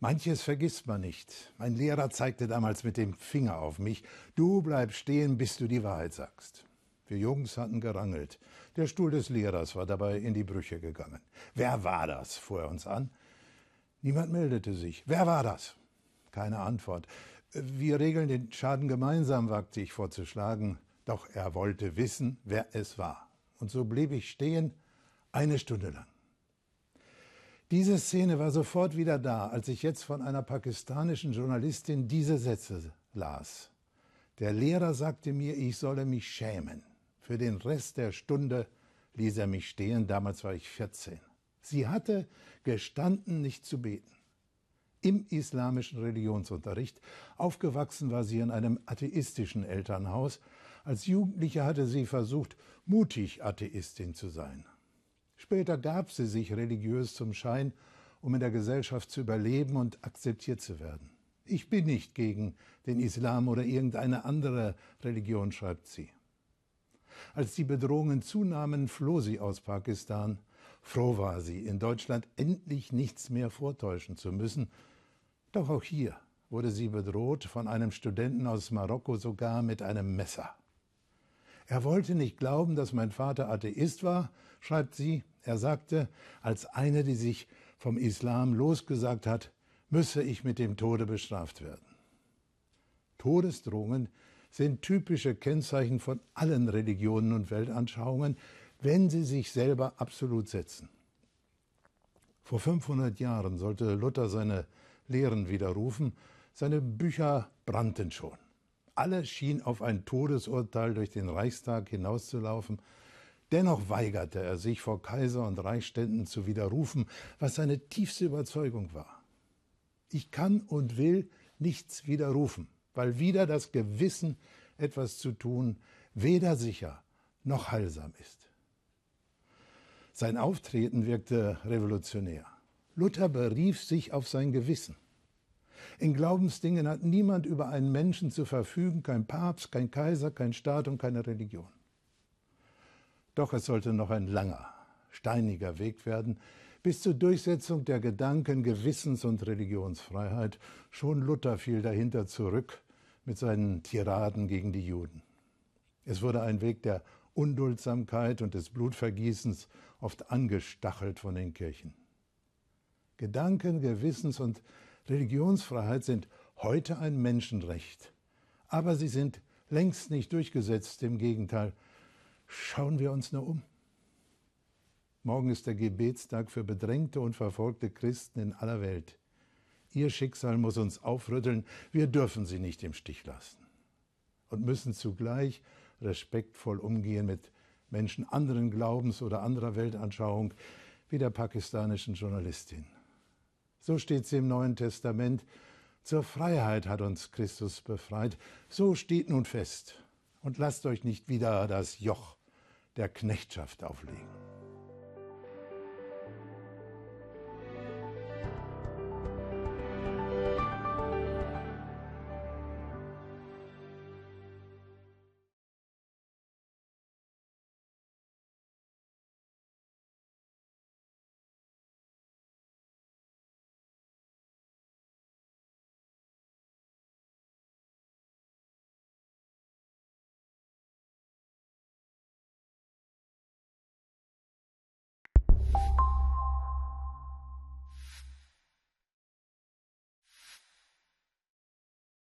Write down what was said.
Manches vergisst man nicht. Mein Lehrer zeigte damals mit dem Finger auf mich. Du bleib stehen, bis du die Wahrheit sagst. Wir Jungs hatten gerangelt. Der Stuhl des Lehrers war dabei in die Brüche gegangen. Wer war das? fuhr er uns an. Niemand meldete sich. Wer war das? Keine Antwort. Wir regeln den Schaden gemeinsam, wagte ich vorzuschlagen. Doch er wollte wissen, wer es war. Und so blieb ich stehen, eine Stunde lang. Diese Szene war sofort wieder da, als ich jetzt von einer pakistanischen Journalistin diese Sätze las. Der Lehrer sagte mir, ich solle mich schämen. Für den Rest der Stunde ließ er mich stehen, damals war ich 14. Sie hatte gestanden, nicht zu beten. Im islamischen Religionsunterricht. Aufgewachsen war sie in einem atheistischen Elternhaus. Als Jugendliche hatte sie versucht, mutig Atheistin zu sein. Später gab sie sich religiös zum Schein, um in der Gesellschaft zu überleben und akzeptiert zu werden. Ich bin nicht gegen den Islam oder irgendeine andere Religion, schreibt sie. Als die Bedrohungen zunahmen, floh sie aus Pakistan. Froh war sie, in Deutschland endlich nichts mehr vortäuschen zu müssen. Doch auch hier wurde sie bedroht von einem Studenten aus Marokko sogar mit einem Messer. Er wollte nicht glauben, dass mein Vater Atheist war, schreibt sie. Er sagte, als eine, die sich vom Islam losgesagt hat, müsse ich mit dem Tode bestraft werden. Todesdrohungen sind typische Kennzeichen von allen Religionen und Weltanschauungen, wenn sie sich selber absolut setzen. Vor 500 Jahren sollte Luther seine Lehren widerrufen, seine Bücher brannten schon. Alles schien auf ein Todesurteil durch den Reichstag hinauszulaufen. Dennoch weigerte er sich, vor Kaiser und Reichsständen zu widerrufen, was seine tiefste Überzeugung war. Ich kann und will nichts widerrufen, weil wieder das Gewissen, etwas zu tun, weder sicher noch heilsam ist. Sein Auftreten wirkte revolutionär. Luther berief sich auf sein Gewissen. In Glaubensdingen hat niemand über einen Menschen zu verfügen, kein Papst, kein Kaiser, kein Staat und keine Religion. Doch es sollte noch ein langer, steiniger Weg werden, bis zur Durchsetzung der Gedanken Gewissens- und Religionsfreiheit. Schon Luther fiel dahinter zurück mit seinen Tiraden gegen die Juden. Es wurde ein Weg der Unduldsamkeit und des Blutvergießens, oft angestachelt von den Kirchen. Gedanken, Gewissens- und Religionsfreiheit sind heute ein Menschenrecht, aber sie sind längst nicht durchgesetzt. Im Gegenteil, schauen wir uns nur um. Morgen ist der Gebetstag für bedrängte und verfolgte Christen in aller Welt. Ihr Schicksal muss uns aufrütteln, wir dürfen sie nicht im Stich lassen und müssen zugleich respektvoll umgehen mit Menschen anderen Glaubens oder anderer Weltanschauung, wie der pakistanischen Journalistin. So steht es im Neuen Testament. Zur Freiheit hat uns Christus befreit. So steht nun fest. Und lasst euch nicht wieder das Joch der Knechtschaft auflegen.